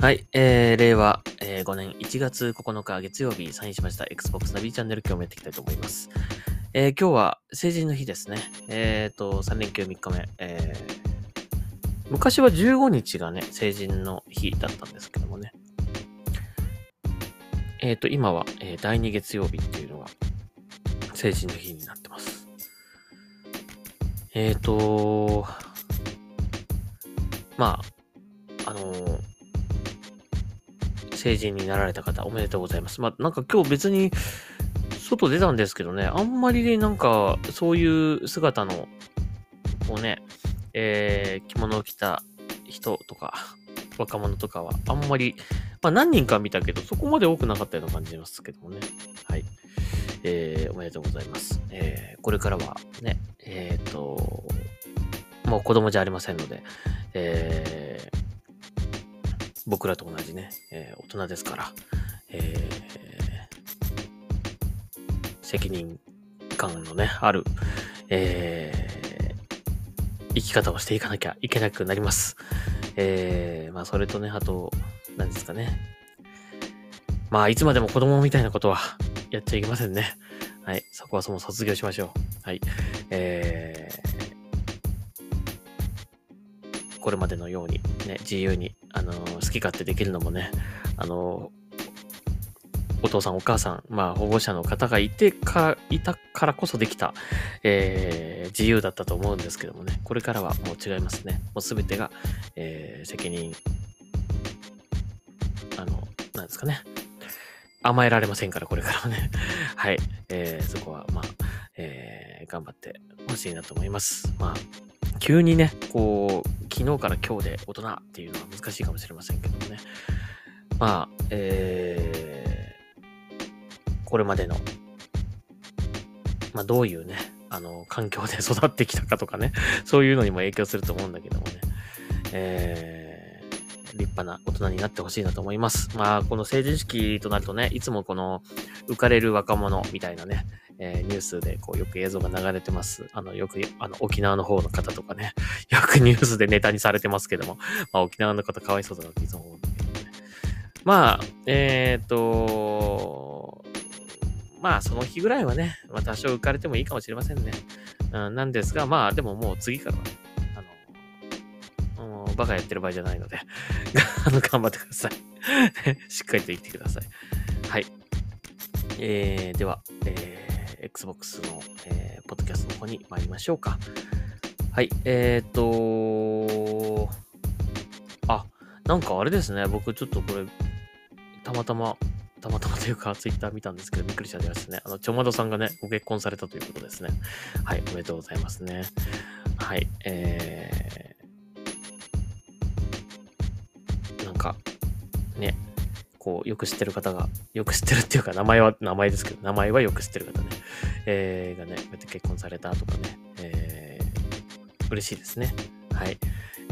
はい、えー、令和、えー、5年1月9日月曜日サインしました Xbox ナビチャンネル今日もやっていきたいと思います。えー、今日は成人の日ですね。えーと、3連休3日目。えー、昔は15日がね、成人の日だったんですけどもね。えーと、今は、えー第2月曜日っていうのが成人の日になってます。えーと、まあ、あのー成人になられた方おめでとうございます。まあ、なんか今日別に外出たんですけどね、あんまりね、なんかそういう姿の、こうね、えー、着物を着た人とか、若者とかはあんまり、まあ何人か見たけど、そこまで多くなかったような感じますけどもね。はい。えー、おめでとうございます。えー、これからはね、えっ、と、もう子供じゃありませんので、えー、僕らと同じね、えー大人ですから、えー責任感のね、ある、えー生き方をしていかなきゃいけなくなります。えーまあ、それとね、あと、何ですかね。まあ、いつまでも子供みたいなことはやっちゃいけませんね。はい。そこはその卒業しましょう。はい。えーこれまでのように、ね、自由に、あのー好き勝手できるのもね、あのーお父さんお母さん、まあ保護者の方がいてか、いたからこそできた、えー自由だったと思うんですけどもね、これからはもう違いますね。もうすべてが、え責任、あの、なんですかね。甘えられませんから、これからはね。はい。えーそこは、まあ、えー頑張ってほしいなと思います。まあ、急にね、こう、昨日から今日で大人っていうのは難しいかもしれませんけどもね。まあ、えーこれまでの、まあ、どういうね、あの、環境で 育ってきたかとかね、そういうのにも影響すると思うんだけどもね、えー、立派な大人になってほしいなと思います。まあ、この成人式となるとね、いつもこの浮かれる若者みたいなね、えーニュースでこうよく映像が流れてます。あの、よく、あの、沖縄の方の方とかね、よくニュースでネタにされてますけども、まあ、沖縄の方かわいそうだなっていつも思うんだけどね。まあ、えっ、と、まあ、その日ぐらいはね、まあ、多少浮かれてもいいかもしれませんね。うん、なんですが、まあ、でももう次からはね、あの、もうバカやってる場合じゃないので、あの、頑張ってください。しっかりと言ってください。はい。えー、では、えー、Xbox の、えー、ポッドキャストの方に参りましょうか。はい、えーっと、あ、なんかあれですね、僕ちょっとこれ、たまたま、たまたまというか、ツイッター見たんですけど、びっくりしたですね。あの、ちょまどさんがね、ご結婚されたということですね。はい、おめでとうございますね。はい、えー、なんか、ね、こう、よく知ってる方が、よく知ってるっていうか、名前は、名前ですけど、名前はよく知ってる方ね、えー、がね、こうやって結婚されたとかね、えー、嬉しいですね。はい。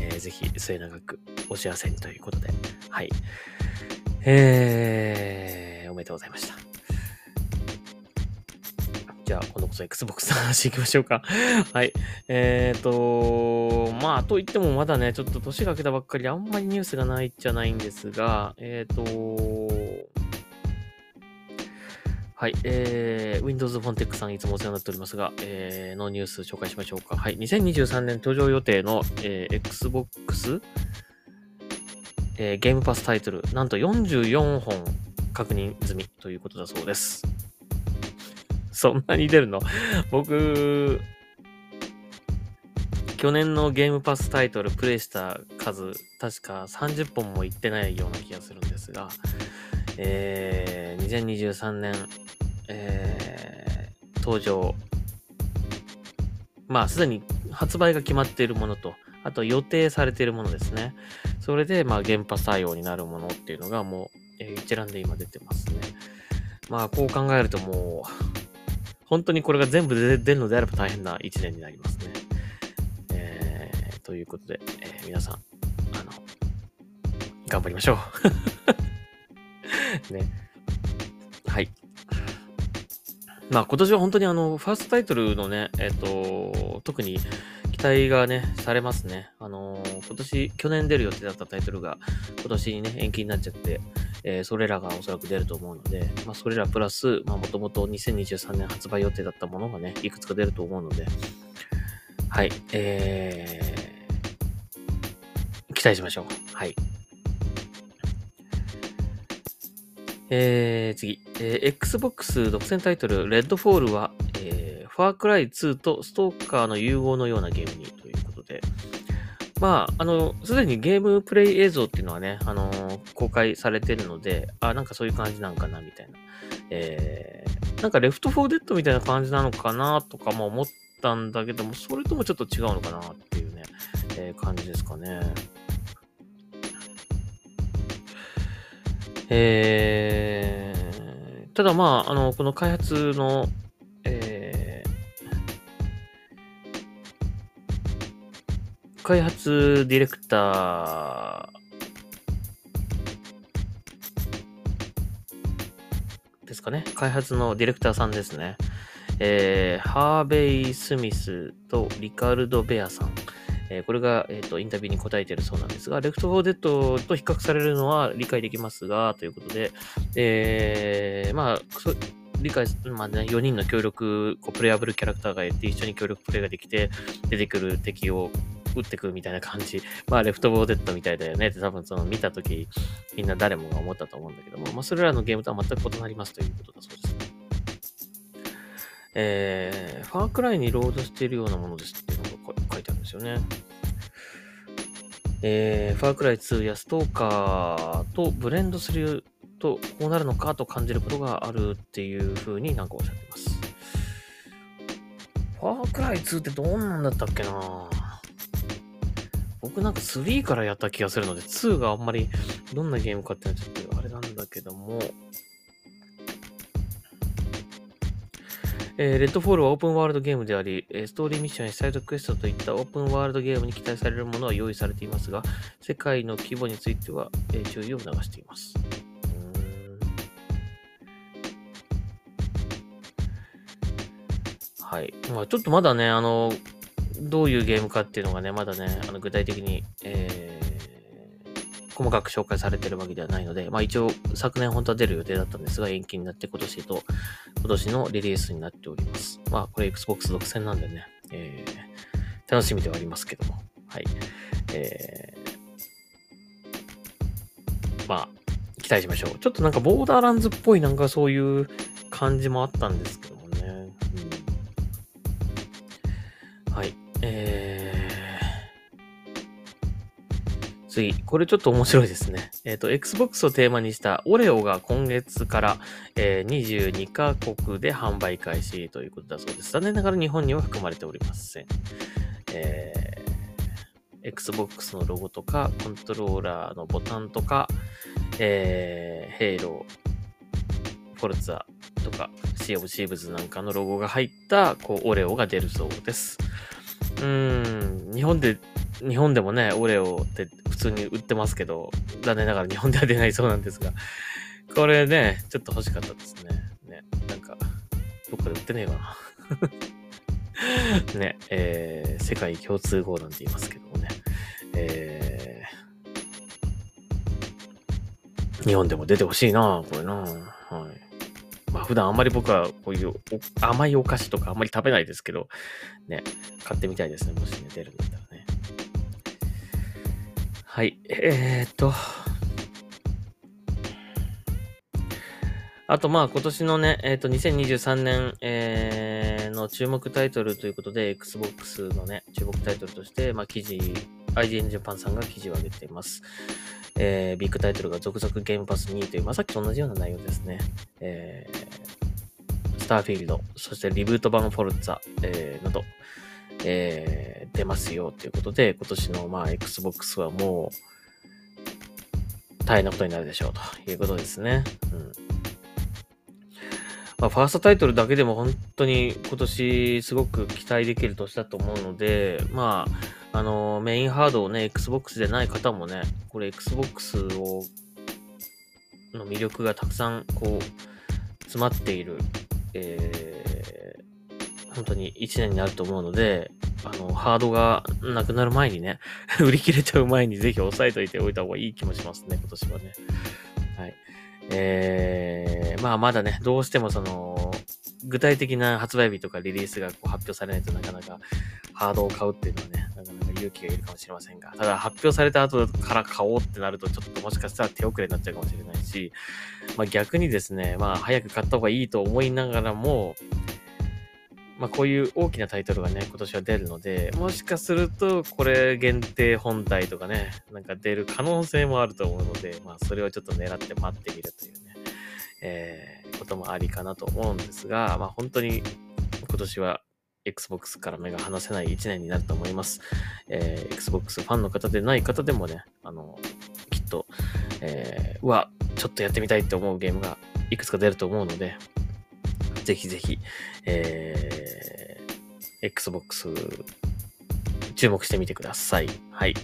えーぜひ末永くお幸せにということで、はい。えー、おめでとうございました。じゃあ、今度こそ Xbox の話行きましょうか。はい。えーと、まあ、といってもまだね、ちょっと年が明けたばっかりであんまりニュースがないじゃないんですが、えーと、はい、えー、Windows フォンテックさんいつもお世話になっておりますが、えー、のニュース紹介しましょうか。はい、2023年登場予定の、えー Xbox、えーゲームパスタイトル、なんと44本確認済みということだそうです。そんなに出るの？僕、去年のゲームパスタイトルプレイした数、確か30本もいってないような気がするんですが、えー、2023年、えー、登場。まあ、すでに発売が決まっているものと、あと予定されているものですね。それで、まあ、原発対応になるものっていうのがもう、えー一覧で今出てますね。まあ、こう考えるともう、本当にこれが全部出るのであれば大変な一年になりますね。えー、ということで、えー皆さん、あの、頑張りましょう。ね。はい。まあ今年は本当にあの、ファーストタイトルのね、えっ、と、特に期待がね、されますね。あのー、今年、去年出る予定だったタイトルが、今年にね、延期になっちゃって、えー、それらがおそらく出ると思うので、まあ、それらプラス、まあ、もともと2023年発売予定だったものがね、いくつか出ると思うので、はい、えー、期待しましょう。はい。えー、次、えー、Xbox 独占タイトル、レッドフォールは、えー、ファークライ2とストーカーの融合のようなゲームにということで、まあ、あの、すでにゲームプレイ映像っていうのはね、あのー、公開されてるので、あ、なんかそういう感じなんかな、みたいな。えー、なんかレフトフォーデッドみたいな感じなのかな、とかも思ったんだけども、それともちょっと違うのかな、っていうね、えー、感じですかね。えー、ただまあ、あの、この開発のえー開発ディレクターですかね。開発のディレクターさんですね。えー、ハーベイ・スミスとリカルド・ベアさん。えー、これが、えーと、インタビューに答えているそうなんですが、 Left 4 Dead と比較されるのは理解できますが、ということで、えー、まあ、理解、まあね、4人の協力、こうプレイアブルキャラクターがいて、一緒に協力プレイができて、出てくる敵を打ってくみたいな感じ。まあ、レフトボーデッドみたいだよねって多分その見たとき、みんな誰もが思ったと思うんだけども、まあ、それらのゲームとは全く異なりますということだそうですね。えー、ファークライにロードしているようなものですっていうのが書いてあるんですよね。えー、 Far Cry 2やストーカーとブレンドするとこうなるのかと感じることがあるっていう風になんかおっしゃってます。 Far Cry 2ってどんなんだったっけな僕なんか3からやった気がするので、2があんまりどんなゲームかっていうのはちょっとあれなんだけども、えー、 Redfall はオープンワールドゲームであり、ストーリーミッションやサイドクエストといったオープンワールドゲームに期待されるものは用意されていますが、世界の規模については、えー、注意を促しています。はい。まあ、ちょっとまだね、あの、どういうゲームかっていうのがね、まだね、あの具体的に、えー、細かく紹介されてるわけではないので、まあ一応昨年本当は出る予定だったんですが、延期になって今年と、今年のリリースになっております。まあこれ Xbox 独占なんでね、えー、楽しみではありますけども、はい。えー、まあ、期待しましょう。ちょっとなんかボーダーランズっぽいなんかそういう感じもあったんですけどもね。うん、はい。次、これちょっと面白いですね。えっ、ー、と、Xbox をテーマにしたオレオが今月から、えー、22カ国で販売開始ということだそうです。残念ながら日本には含まれておりません。えー、Xbox のロゴとか、コントローラーのボタンとか、えー、ヘイロー、フォルツァとか、シーオブシーブズなんかのロゴが入った、こう、オレオが出るそうです。うん、日本で、日本でもね、オレオって普通に売ってますけど、残念ながら日本では出ないそうなんですが、これね、ちょっと欲しかったですね。ね、なんか、どっかで売ってねえかな。ね、えー、世界共通語なんて言いますけどもね。えー、日本でも出てほしいなこれな。普段あんまり僕はこういう甘いお菓子とかあんまり食べないですけど、ね、買ってみたいですね。もしね、出るんだったらね。はい、えー、っと。あとまあ今年のね、えっ、と2023年、えー、の注目タイトルということで、Xbox のね、注目タイトルとして、まあ記事、IGN Japan さんが記事を上げています。えー、ビッグタイトルが続々ゲームパス2という、まあ、さっきと同じような内容ですね。えー、スターフィールド、そしてリブート版フォルツァ、えー、など、えー、出ますよということで、今年のまあ Xbox はもう大変なことになるでしょうということですね。うんまあ、ファーストタイトルだけでも本当に今年すごく期待できる年だと思うので、まあ、あの、メインハードをね、Xbox でない方もね、これ Xbox を、の魅力がたくさんこう、詰まっている、えー、本当に1年になると思うので、あの、ハードがなくなる前にね、売り切れちゃう前にぜひ押さえといておいた方がいい気もしますね、今年はね。はい。えー、まあまだね、どうしてもその、具体的な発売日とかリリースがこう発表されないとなかなかハードを買うっていうのはね、なかなか勇気がいるかもしれませんが、ただ発表された後から買おうってなるとちょっともしかしたら手遅れになっちゃうかもしれないし、まあ逆にですね、まあ早く買った方がいいと思いながらも、まあこういう大きなタイトルがね、今年は出るので、もしかするとこれ限定本体とかね、なんか出る可能性もあると思うので、まあそれをちょっと狙って待ってみるというね、えー、こともありかなと思うんですが、まあ本当に今年は Xbox から目が離せない1年になると思います。えー、Xbox ファンの方でない方でもね、あの、きっと、えー、うわ、ちょっとやってみたいって思うゲームがいくつか出ると思うので、ぜひぜひ、えー、Xbox 注目してみてください。はい。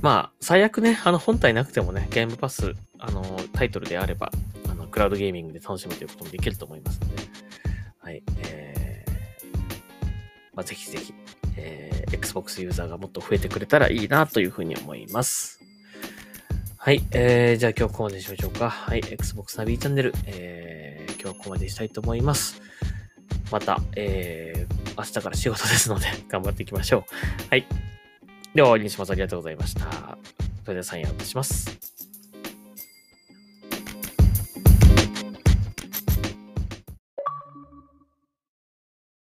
まあ、最悪ね、あの本体なくてもね、ゲームパス、あの、タイトルであれば、あの、クラウドゲーミングで楽しむということもできると思いますので、はい。えー、まあ、ぜひぜひ、えー、Xbox ユーザーがもっと増えてくれたらいいなというふうに思います。はい。えー、じゃあ今日ここまでにしましょうか。はい。Xbox ナビーチャンネル、えー、今日はここまでにしたいと思います。また、えー、明日から仕事ですので、頑張っていきましょう。はい。では終わりにします。ありがとうございました。それではサインアウトします。